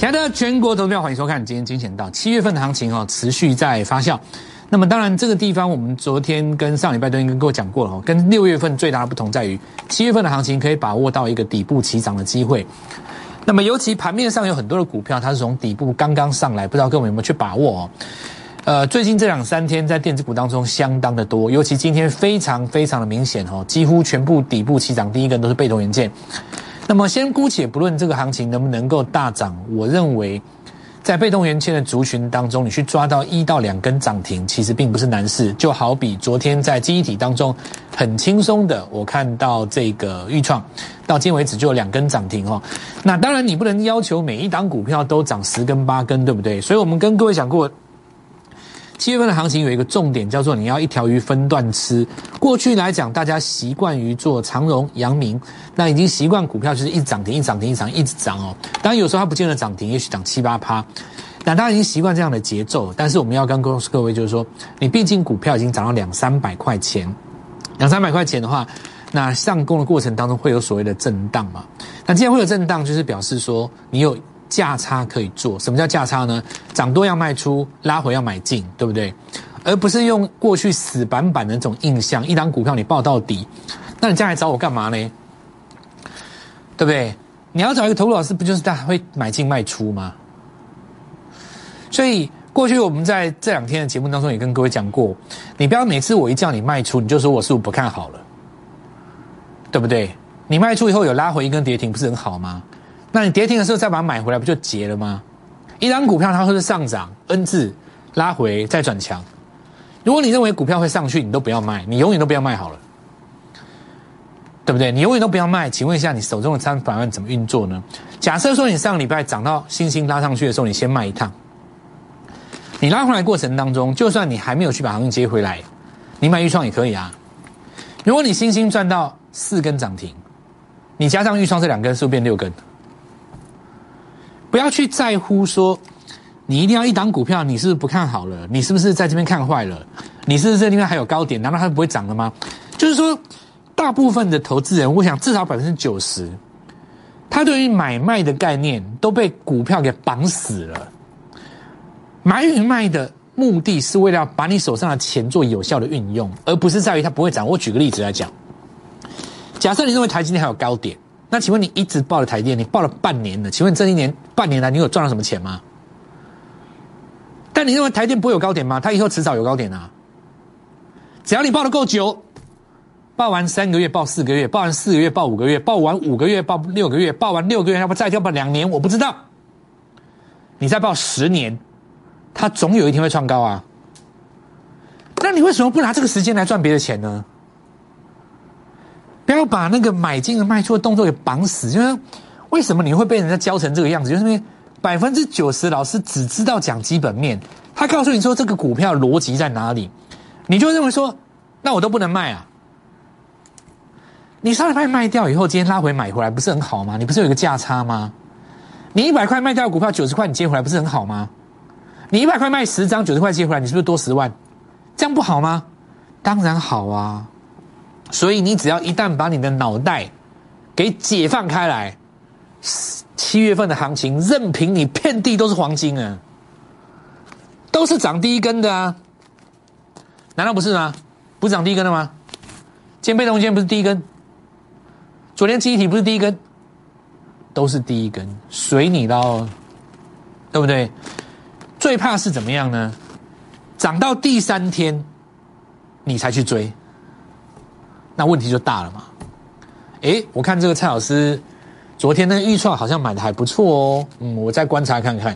亲爱的全国投票，欢迎收看今天金钱道。七月份的行情哦，持续在发酵。那么当然，这个地方我们昨天跟上礼拜都已经跟我讲过了哦。跟六月份最大的不同在于，七月份的行情可以把握到一个底部起涨的机会。那么尤其盘面上有很多的股票，它是从底部刚刚上来，不知道各位有没有去把握哦？呃，最近这两三天在电子股当中相当的多，尤其今天非常非常的明显哦，几乎全部底部起涨，第一根都是被动元件。那么先姑且不论这个行情能不能够大涨，我认为在被动元件的族群当中，你去抓到一到两根涨停，其实并不是难事。就好比昨天在记忆体当中很轻松的，我看到这个预创到今为止就有两根涨停哦。那当然你不能要求每一档股票都涨十根八根，对不对？所以我们跟各位讲过。七月份的行情有一个重点，叫做你要一条鱼分段吃。过去来讲，大家习惯于做长荣、阳明，那已经习惯股票就是一涨停、一涨停、一涨一直涨哦。当然有时候它不见得涨停，也许涨七八趴，那大家已经习惯这样的节奏。但是我们要跟告诉各位，就是说，你毕竟股票已经涨到两三百块钱，两三百块钱的话，那上攻的过程当中会有所谓的震荡嘛？那既然会有震荡，就是表示说你有。价差可以做，什么叫价差呢？涨多要卖出，拉回要买进，对不对？而不是用过去死板板的那种印象，一档股票你报到底，那你将来找我干嘛呢？对不对？你要找一个投资老师，不就是大家会买进卖出吗？所以过去我们在这两天的节目当中也跟各位讲过，你不要每次我一叫你卖出，你就说我是不是不看好了，对不对？你卖出以后有拉回一根跌停，不是很好吗？那你跌停的时候再把它买回来，不就结了吗？一张股票它会是上涨 N 字拉回再转强。如果你认为股票会上去，你都不要卖，你永远都不要卖好了，对不对？你永远都不要卖。请问一下，你手中的三百万怎么运作呢？假设说你上个礼拜涨到星星拉上去的时候，你先卖一趟，你拉回来过程当中，就算你还没有去把行情接回来，你买预创也可以啊。如果你星星赚到四根涨停，你加上预创这两根，是不是变六根？不要去在乎说，你一定要一档股票，你是不是不看好了？你是不是在这边看坏了？你是不是这地方还有高点？难道它不会涨了吗？就是说，大部分的投资人，我想至少百分之九十，他对于买卖的概念都被股票给绑死了。买与卖的目的是为了把你手上的钱做有效的运用，而不是在于它不会涨。我举个例子来讲，假设你认为台积电还有高点。那请问你一直报了台电，你报了半年了，请问这一年半年来你有赚了什么钱吗？但你认为台电不会有高点吗？它以后迟早有高点啊！只要你报的够久，报完三个月，报四个月，报完四个月，报五个月，报完五个月，报六个月，报完六个月，要不再跳报两年？我不知道。你再报十年，它总有一天会创高啊！那你为什么不拿这个时间来赚别的钱呢？不要把那个买进和卖出的动作给绑死，就是为什么你会被人家教成这个样子？就是因为百分之九十老师只知道讲基本面，他告诉你说这个股票逻辑在哪里，你就认为说那我都不能卖啊？你上礼拜卖掉以后，今天拉回买回来不是很好吗？你不是有一个价差吗？你一百块卖掉股票九十块，你接回来不是很好吗？你一百块卖十张九十块接回来，你是不是多十万？这样不好吗？当然好啊。所以你只要一旦把你的脑袋给解放开来，七月份的行情任凭你遍地都是黄金啊，都是涨第一根的啊，难道不是吗？不是涨第一根的吗？今天被动今天不是第一根，昨天记忆体不是第一根，都是第一根，随你喽，对不对？最怕是怎么样呢？涨到第三天，你才去追。那问题就大了嘛？哎，我看这个蔡老师昨天那个预创好像买的还不错哦。嗯，我再观察看看。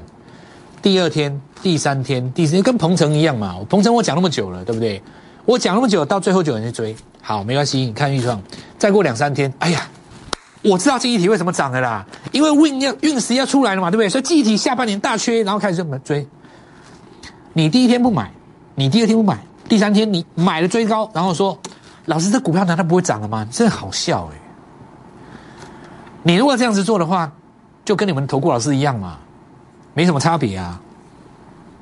第二天、第三天、第四天跟鹏程一样嘛。鹏程我讲那么久了，对不对？我讲那么久，到最后就有人去追。好，没关系。你看预创，再过两三天，哎呀，我知道记忆体为什么涨了啦，因为运要运时要出来了嘛，对不对？所以记忆体下半年大缺，然后开始这么追。你第一天不买，你第二天不买，第三天你买了追高，然后说。老师，这股票难道不会涨了吗？真好笑哎！你如果这样子做的话，就跟你们投顾老师一样嘛，没什么差别啊，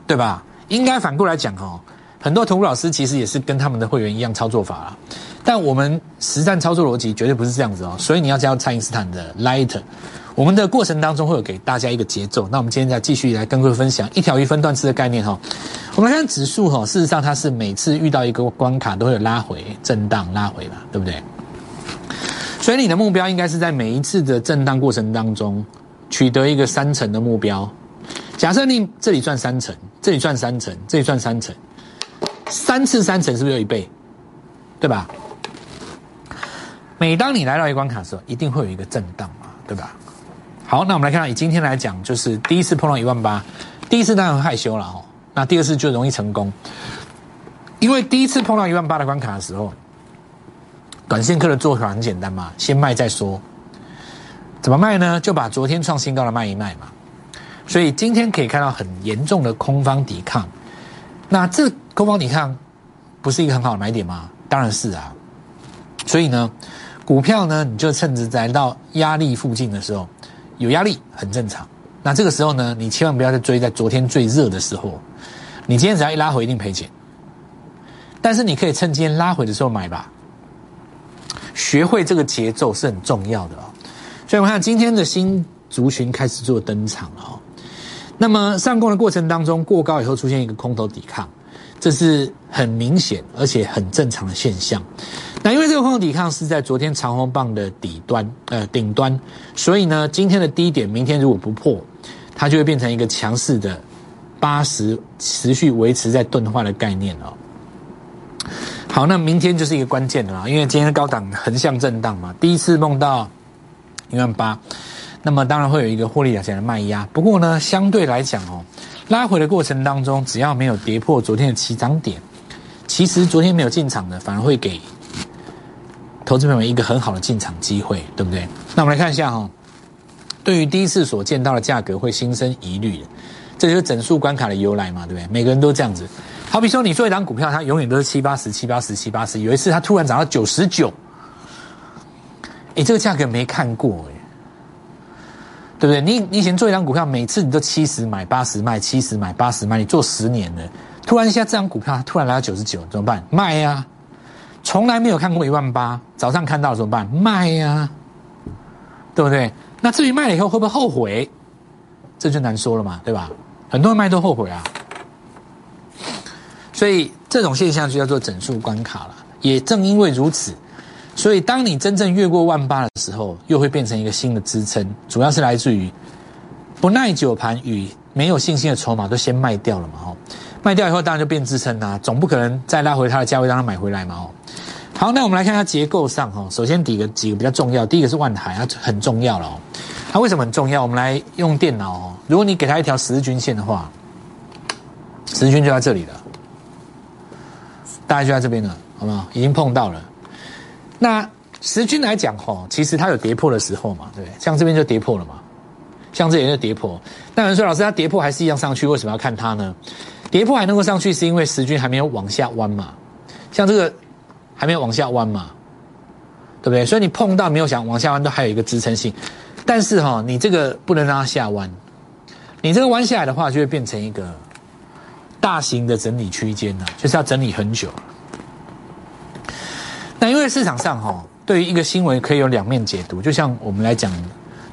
对吧？应该反过来讲哦，很多投顾老师其实也是跟他们的会员一样操作法啦。但我们实战操作逻辑绝对不是这样子哦，所以你要加入蔡因斯坦的 Light。我们的过程当中会有给大家一个节奏。那我们今天再继续来跟各位分享一条鱼分段式的概念哈。我们来看指数哈，事实上它是每次遇到一个关卡都会有拉回、震荡、拉回嘛，对不对？所以你的目标应该是在每一次的震荡过程当中取得一个三成的目标。假设你这里赚三成，这里赚三成，这里赚三成，三次三成是不是有一倍？对吧？每当你来到一关卡的时候，一定会有一个震荡嘛，对吧？好，那我们来看，以今天来讲，就是第一次碰到一万八，第一次当然害羞了哦。那第二次就容易成功，因为第一次碰到一万八的关卡的时候，短线客的做法很简单嘛，先卖再说。怎么卖呢？就把昨天创新高的卖一卖嘛。所以今天可以看到很严重的空方抵抗，那这空方抵抗不是一个很好的买点吗？当然是啊。所以呢，股票呢，你就趁着来到压力附近的时候，有压力很正常。那这个时候呢，你千万不要再追在昨天最热的时候。你今天只要一拉回，一定赔钱。但是你可以趁今天拉回的时候买吧。学会这个节奏是很重要的哦。所以我们看今天的新族群开始做登场了。那么上攻的过程当中，过高以后出现一个空头抵抗，这是很明显而且很正常的现象。那因为这个空头抵抗是在昨天长红棒的底端呃顶端，所以呢，今天的低点明天如果不破，它就会变成一个强势的。八十持续维持在钝化的概念哦。好，那明天就是一个关键的啦，因为今天高档横向震荡嘛，第一次梦到一万八，那么当然会有一个获利了结的卖压。不过呢，相对来讲哦，拉回的过程当中，只要没有跌破昨天的起涨点，其实昨天没有进场的，反而会给投资朋友一个很好的进场机会，对不对？那我们来看一下哈，对于第一次所见到的价格会心生疑虑。这就是整数关卡的由来嘛，对不对？每个人都这样子。好比说，你做一张股票，它永远都是七八十、七八十、七八十。有一次，它突然涨到九十九，哎，这个价格没看过哎，对不对？你你以前做一张股票，每次你都七十买、八十卖、七十买、八十卖，你做十年了，突然一下这张股票突然来到九十九，怎么办？卖呀！从来没有看过一万八，早上看到怎么办？卖呀，对不对？那至于卖了以后会不会后悔？这就难说了嘛，对吧？很多人卖都后悔啊，所以这种现象就叫做整数关卡了。也正因为如此，所以当你真正越过万八的时候，又会变成一个新的支撑，主要是来自于不耐久盘与没有信心的筹码都先卖掉了嘛，哦，卖掉以后当然就变支撑啦，总不可能再拉回它的价位让它买回来嘛，哦。好，那我们来看它结构上，哈，首先几个几个比较重要，第一个是万海，它很重要了哦。它为什么很重要？我们来用电脑哦。如果你给它一条十日均线的话，十日均就在这里了，大概就在这边了，好不好？已经碰到了。那十均来讲哈，其实它有跌破的时候嘛，对不对？像这边就跌破了嘛，像这边就跌破。那有人说，老师，它跌破还是一样上去，为什么要看它呢？跌破还能够上去，是因为十均还没有往下弯嘛？像这个还没有往下弯嘛，对不对？所以你碰到没有想往下弯，都还有一个支撑性。但是哈，你这个不能让它下弯，你这个弯下来的话，就会变成一个大型的整理区间了，就是要整理很久。那因为市场上哈，对于一个新闻可以有两面解读，就像我们来讲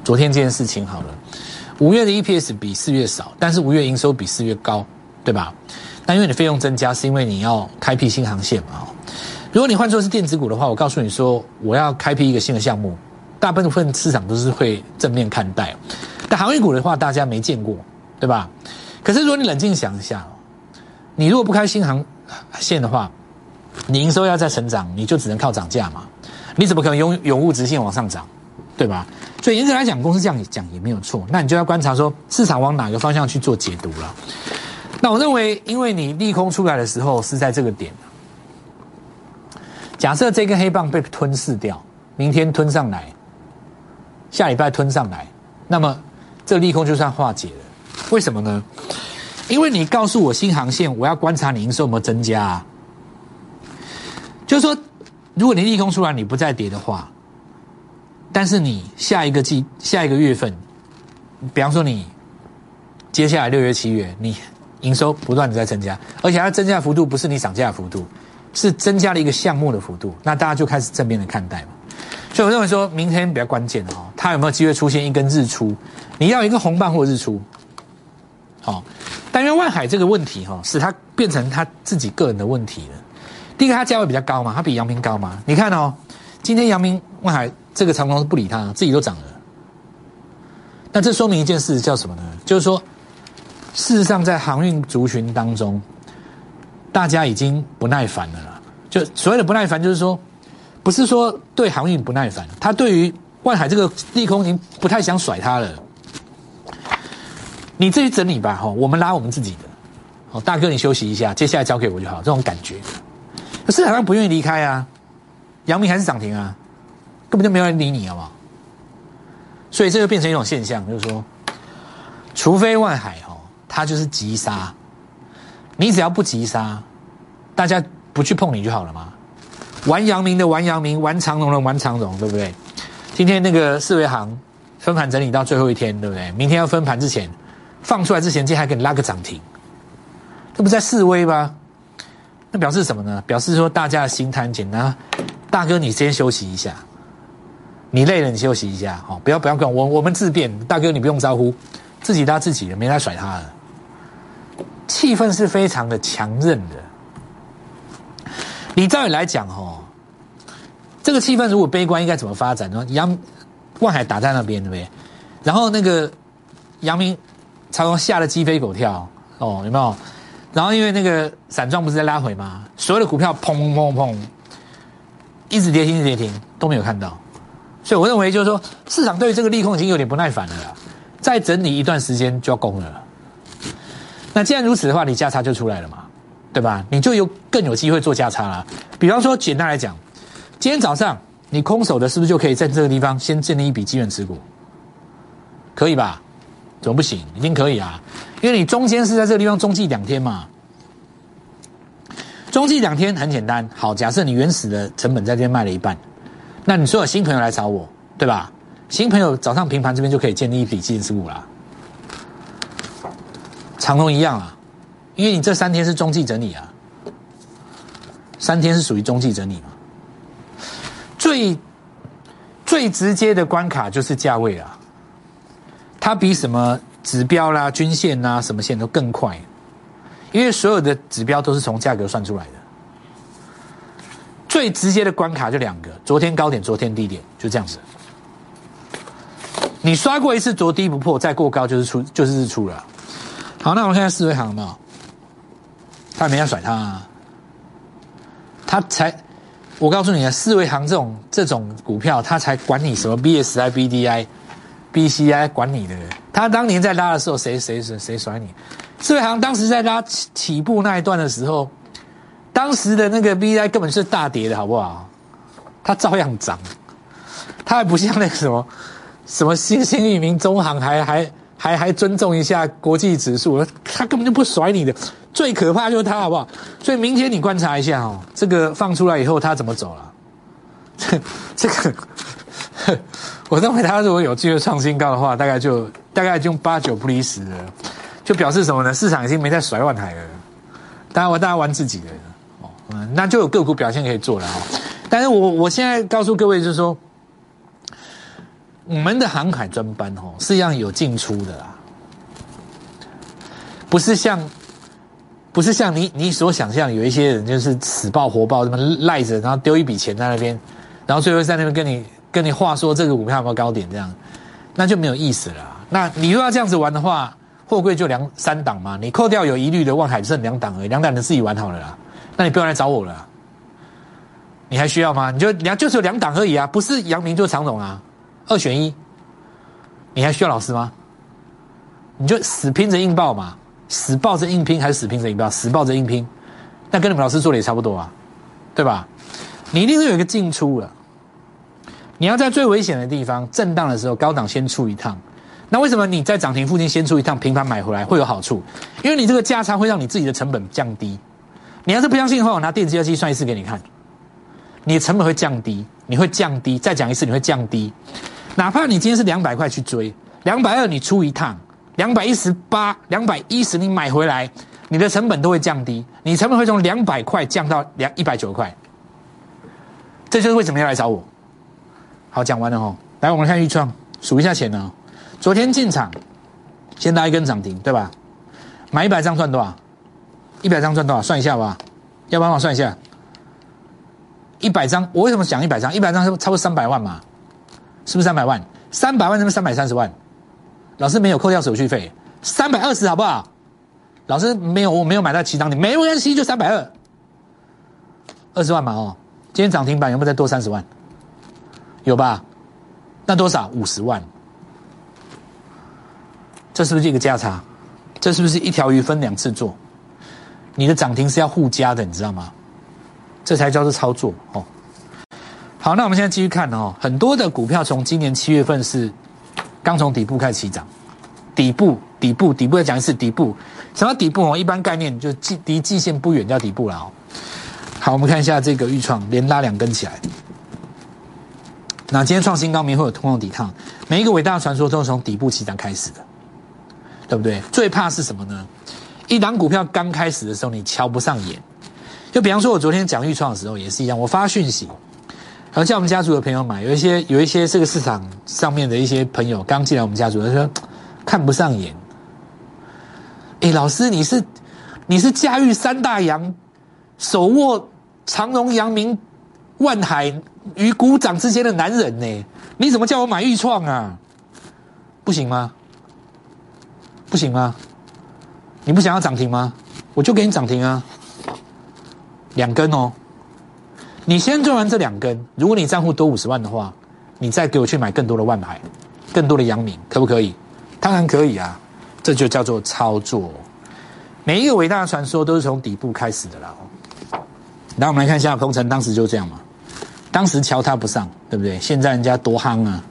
昨天这件事情好了，五月的 EPS 比四月少，但是五月营收比四月高，对吧？那因为你费用增加，是因为你要开辟新航线嘛。如果你换做是电子股的话，我告诉你说，我要开辟一个新的项目。大部分市场都是会正面看待，但航运股的话，大家没见过，对吧？可是如果你冷静想一下，你如果不开新航线的话，你营收要再成长，你就只能靠涨价嘛？你怎么可能永永无直线往上涨，对吧？所以严格来讲，公司这样讲也没有错。那你就要观察说市场往哪个方向去做解读了。那我认为，因为你利空出来的时候是在这个点，假设这根黑棒被吞噬掉，明天吞上来。下礼拜吞上来，那么这利空就算化解了。为什么呢？因为你告诉我新航线，我要观察你营收有没有增加。就是说，如果你利空出来，你不再跌的话，但是你下一个季、下一个月份，比方说你接下来六月、七月，你营收不断的在增加，而且它增加的幅度不是你涨价的幅度，是增加了一个项目的幅度，那大家就开始正面的看待嘛。所以我认为说明天比较关键哦，它有没有机会出现一根日出？你要一个红棒或日出，好，但因为万海这个问题哈，使它变成他自己个人的问题了。第一个，它价位比较高嘛，它比阳明高嘛。你看哦，今天阳明万海这个长龙不理它，自己都涨了。那这说明一件事，叫什么呢？就是说，事实上在航运族群当中，大家已经不耐烦了啦。就所谓的不耐烦，就是说，不是说对航运不耐烦，他对于万海这个利空已经不太想甩他了。你自己整理吧，哈，我们拉我们自己的。哦，大哥，你休息一下，接下来交给我就好。这种感觉，可市场上不愿意离开啊。阳明还是涨停啊，根本就没有人理你，好不好？所以这就变成一种现象，就是说，除非万海哦，它就是急杀，你只要不急杀，大家不去碰你就好了嘛。玩阳明的玩阳明，玩长荣的玩长荣，对不对？今天那个四维行分盘整理到最后一天，对不对？明天要分盘之前，放出来之前，今天还给你拉个涨停，这不在示威吗？那表示什么呢？表示说大家的心态简单，大哥你先休息一下。你累了，你休息一下，好，不要不要管我，我们自便，大哥你不用招呼，自己搭自己的，没来甩他的。气氛是非常的强韧的。你照理来讲，哦，这个气氛如果悲观，应该怎么发展呢？杨万海打在那边，对不对？然后那个杨明常常吓得鸡飞狗跳，哦，有没有？然后因为那个散装不是在拉回吗？所有的股票砰砰砰砰，一直跌停，一直跌停，都没有看到。所以我认为，就是说，市场对于这个利空已经有点不耐烦了，再整理一段时间就要攻了。那既然如此的话，你价差就出来了嘛，对吧？你就有更有机会做价差了。比方说，简单来讲，今天早上你空手的，是不是就可以在这个地方先建立一笔基本持股？可以吧？怎么不行？一定可以啊，因为你中间是在这个地方中继两天嘛。中继两天很简单，好，假设你原始的成本在这边卖了一半。那你说有新朋友来找我，对吧？新朋友早上平盘这边就可以建立一笔基金持股啦。长隆一样啊，因为你这三天是中继整理啊，三天是属于中继整理嘛。最最直接的关卡就是价位啊，它比什么指标啦、均线啦、什么线都更快，因为所有的指标都是从价格算出来的。最直接的关卡就两个：昨天高点，昨天低点，就这样子。你刷过一次昨低不破，再过高就是出，就是日出了。好，那我们看下四维行有没有？他没人甩他，啊他才，我告诉你啊，四维行这种这种股票，他才管你什么 BSI、BDI、BCI 管你的。他当年在拉的时候，谁谁谁谁甩你？四维行当时在拉起起步那一段的时候。当时的那个 V I 根本是大跌的，好不好？它照样涨，它还不像那个什么什么新兴域名中行，还还还还尊重一下国际指数，他根本就不甩你的。最可怕就是他，好不好？所以明天你观察一下哦，这个放出来以后它怎么走了？这 这个，我认为它如果有机会创新高的话，大概就大概就八九不离十了，就表示什么呢？市场已经没在甩万台了，大家玩大家玩自己的。嗯，那就有个股表现可以做了哈。但是我我现在告诉各位，就是说，我们的航海专班哦，是要有进出的啦，不是像不是像你你所想象，有一些人就是死抱活抱，这么赖着，然后丢一笔钱在那边，然后最后在那边跟你跟你话说这个股票有没有高点，这样那就没有意思了。那你如果要这样子玩的话，货柜就两三档嘛，你扣掉有疑虑的万海剩两档而已，两档你自己玩好了啦。那你不用来找我了，你还需要吗？你就两就是有两档而已啊，不是阳明就是长总啊，二选一，你还需要老师吗？你就死拼着硬报嘛，死抱着硬拼还是死拼着硬报？死抱着硬拼，那跟你们老师做的也差不多啊，对吧？你一定是有一个进出了，你要在最危险的地方震荡的时候，高档先出一趟。那为什么你在涨停附近先出一趟，平盘买回来会有好处？因为你这个价差会让你自己的成本降低。你要是不相信的话，我拿电子计算机算一次给你看，你的成本会降低，你会降低。再讲一次，你会降低。哪怕你今天是两百块去追，两百二你出一趟，两百一十八、两百一十你买回来，你的成本都会降低，你成本会从两百块降到两一百九十块。这就是为什么要来找我。好，讲完了哦。来，我们看预创，数一下钱呢。昨天进场，先拉一根涨停，对吧？买一百张赚多少？一百张赚多少？算一下吧，要帮我算一下。一百张，我为什么讲一百张？一百张是差不多三百万嘛？是不是三百万？三百万是不是三百三十万？老师没有扣掉手续费，三百二十好不好？老师没有，我没有买到七张，你没关系，就三百二，二十万嘛哦。今天涨停板有没有再多三十万？有吧？那多少？五十万。这是不是一个价差？这是不是一条鱼分两次做？你的涨停是要互加的，你知道吗？这才叫做操作哦。好，那我们现在继续看哦。很多的股票从今年七月份是刚从底部开始起涨，底部、底部、底部再讲一次底部。什么底部哦？一般概念就季离季线不远叫底部了哦。好，我们看一下这个预创连拉两根起来。那今天创新高，明会有通用抵抗。每一个伟大的传说都是从底部起涨开始的，对不对？最怕是什么呢？一档股票刚开始的时候，你瞧不上眼。就比方说，我昨天讲预创的时候也是一样，我发讯息，然后叫我们家族的朋友买。有一些有一些这个市场上面的一些朋友刚进来我们家族，他说看不上眼。哎，老师，你是你是驾驭三大洋，手握长荣、阳明、万海与股掌之间的男人呢？你怎么叫我买预创啊？不行吗？不行吗？你不想要涨停吗？我就给你涨停啊，两根哦。你先赚完这两根，如果你账户多五十万的话，你再给我去买更多的万海，更多的阳明，可不可以？当然可以啊，这就叫做操作。每一个伟大的传说都是从底部开始的啦。来，我们来看一下鹏程，当时就这样嘛，当时瞧他不上，对不对？现在人家多夯啊。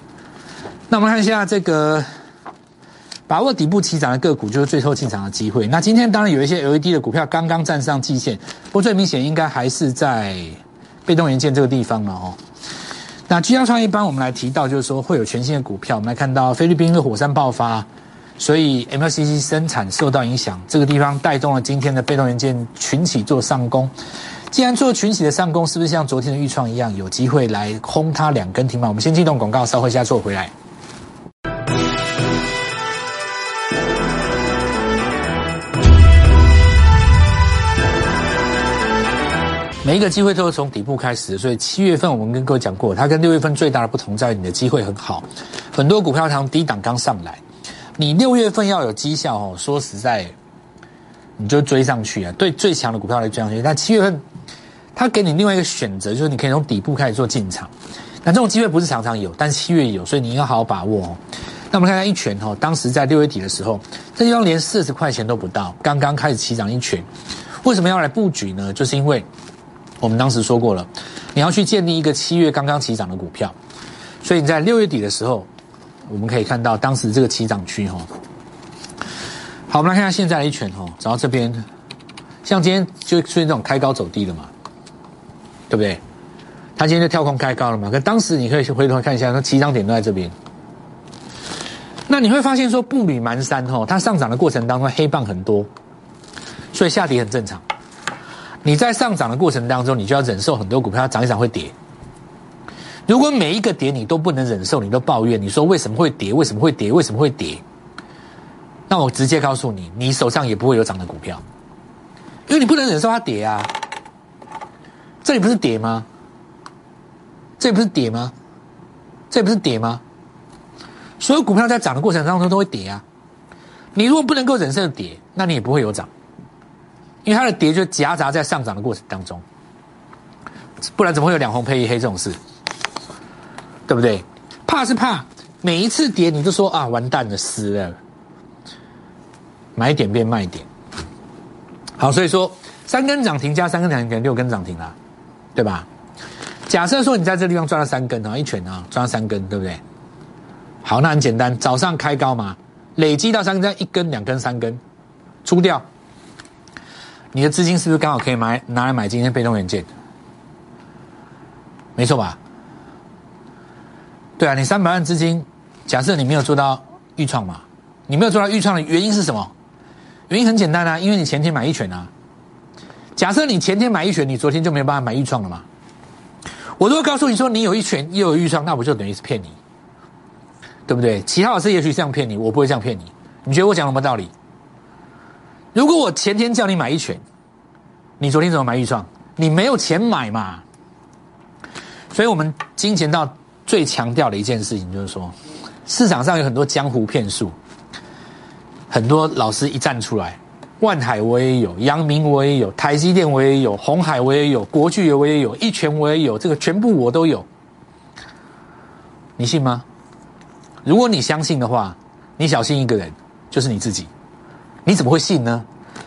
那我们看一下这个。把握底部起涨的个股就是最后进场的机会。那今天当然有一些 LED 的股票刚刚站上季线，不过最明显应该还是在被动元件这个地方了哦。那居家创一般我们来提到就是说会有全新的股票，我们来看到菲律宾的火山爆发，所以 MLCC 生产受到影响，这个地方带动了今天的被动元件群起做上攻。既然做群起的上攻，是不是像昨天的预创一样有机会来轰它两根停板？我们先进动广告，稍后下做回来。每一个机会都是从底部开始，所以七月份我们跟各位讲过，它跟六月份最大的不同在于你的机会很好，很多股票它从低档刚上来，你六月份要有绩效哦，说实在，你就追上去啊，对最强的股票来追上去。但七月份，它给你另外一个选择，就是你可以从底部开始做进场，那这种机会不是常常有，但七月有，所以你应该好好把握哦。那我们看看一拳哦，当时在六月底的时候，这地方连四十块钱都不到，刚刚开始起涨一拳，为什么要来布局呢？就是因为。我们当时说过了，你要去建立一个七月刚刚起涨的股票，所以你在六月底的时候，我们可以看到当时这个起涨区哈。好，我们来看下现在的一拳哈，然后这边像今天就出现这种开高走低的嘛，对不对？它今天就跳空开高了嘛，可当时你可以回头看一下，它起涨点都在这边。那你会发现说步履蹒跚哈，它上涨的过程当中黑棒很多，所以下跌很正常。你在上涨的过程当中，你就要忍受很多股票涨一涨会跌。如果每一个跌你都不能忍受，你都抱怨，你说为什么会跌？为什么会跌？为什么会跌？那我直接告诉你，你手上也不会有涨的股票，因为你不能忍受它跌啊。这里不是跌吗？这不是跌吗？这不是跌吗？所有股票在涨的过程当中都会跌啊。你如果不能够忍受跌，那你也不会有涨。因为它的跌就夹杂在上涨的过程当中，不然怎么会有两红配一黑这种事？对不对？怕是怕每一次跌你就说啊完蛋了死了，买点变卖点。好，所以说三根涨停加三根涨停，六根涨停啦，对吧？假设说你在这地方赚了三根啊，一拳啊赚了三根，对不对？好，那很简单，早上开高嘛，累积到三根，一根、两根、三根，出掉。你的资金是不是刚好可以买拿来买今天被动元件？没错吧？对啊，你三百万资金，假设你没有做到预创嘛？你没有做到预创的原因是什么？原因很简单啊，因为你前天买一拳啊。假设你前天买一拳，你昨天就没有办法买预创了嘛？我如果告诉你说你有一拳又有预创，那不就等于是骗你，对不对？其他老师也许这样骗你，我不会这样骗你。你觉得我讲什么道理？如果我前天叫你买一拳，你昨天怎么买预创？你没有钱买嘛？所以我们金钱道最强调的一件事情就是说，市场上有很多江湖骗术，很多老师一站出来。万海我也有，阳明我也有，台积电我也有，红海我也有，国巨我也有，一拳我也有，这个全部我都有，你信吗？如果你相信的话，你小心一个人，就是你自己。你怎么会信呢？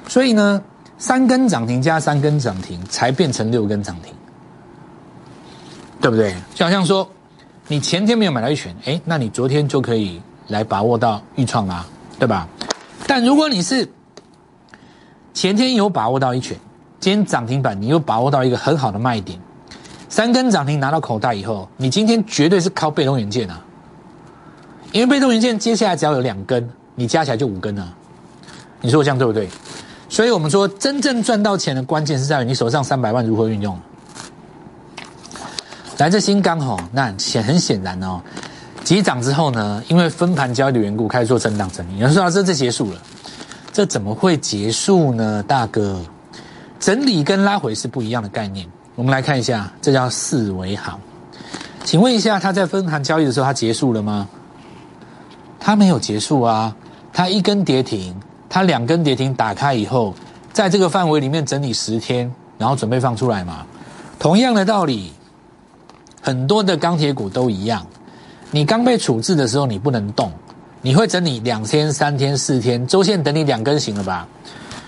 所以呢，三根涨停加三根涨停才变成六根涨停，对不对？就好像说，你前天没有买到一拳，哎，那你昨天就可以来把握到预创啊，对吧？但如果你是前天有把握到一拳，今天涨停板你又把握到一个很好的卖点，三根涨停拿到口袋以后，你今天绝对是靠被动元件啊，因为被动元件接下来只要有两根，你加起来就五根啊，你说我这样对不对？所以我们说真正赚到钱的关键是在于你手上三百万如何运用。来自新钢吼，那显很显然哦，急涨之后呢，因为分盘交易的缘故，开始做震荡整理，有人说这这结束了。这怎么会结束呢，大哥？整理跟拉回是不一样的概念。我们来看一下，这叫四维行。请问一下，它在分盘交易的时候，它结束了吗？它没有结束啊，它一根跌停，它两根跌停打开以后，在这个范围里面整理十天，然后准备放出来嘛。同样的道理，很多的钢铁股都一样。你刚被处置的时候，你不能动。你会整理两天、三天、四天，周线等你两根行了吧？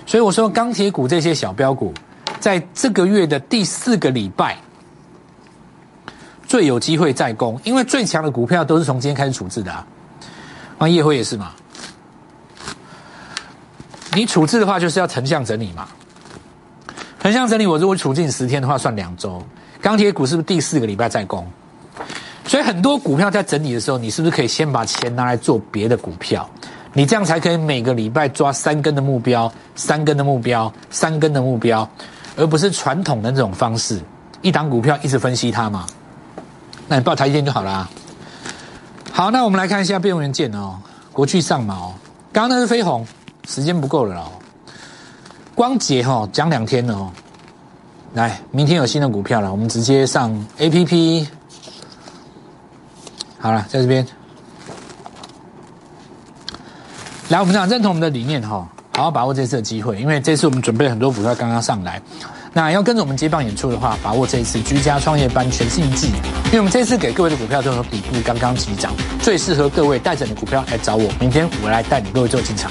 所以我说钢铁股这些小标股，在这个月的第四个礼拜最有机会再攻，因为最强的股票都是从今天开始处置的啊。那夜辉也是嘛？你处置的话就是要横向整理嘛？横向整理，我如果处置十天的话，算两周。钢铁股是不是第四个礼拜再攻？所以很多股票在整理的时候，你是不是可以先把钱拿来做别的股票？你这样才可以每个礼拜抓三根的目标、三根的目标、三根的目标，而不是传统的这种方式，一档股票一直分析它嘛？那你报台积电就好了。好，那我们来看一下变元件哦，国巨上嘛哦，刚刚那是飞鸿，时间不够了哦。光捷哈讲两天了哦，来，明天有新的股票了，我们直接上 A P P。好了，在这边，来，我们讲认同我们的理念哈，好好把握这次的机会，因为这次我们准备很多股票刚刚上来，那要跟着我们接棒演出的话，把握这一次居家创业班全新季，因为我们这次给各位的股票都有底部刚刚起涨，最适合各位带着你的股票来找我，明天我来带你各位做进场。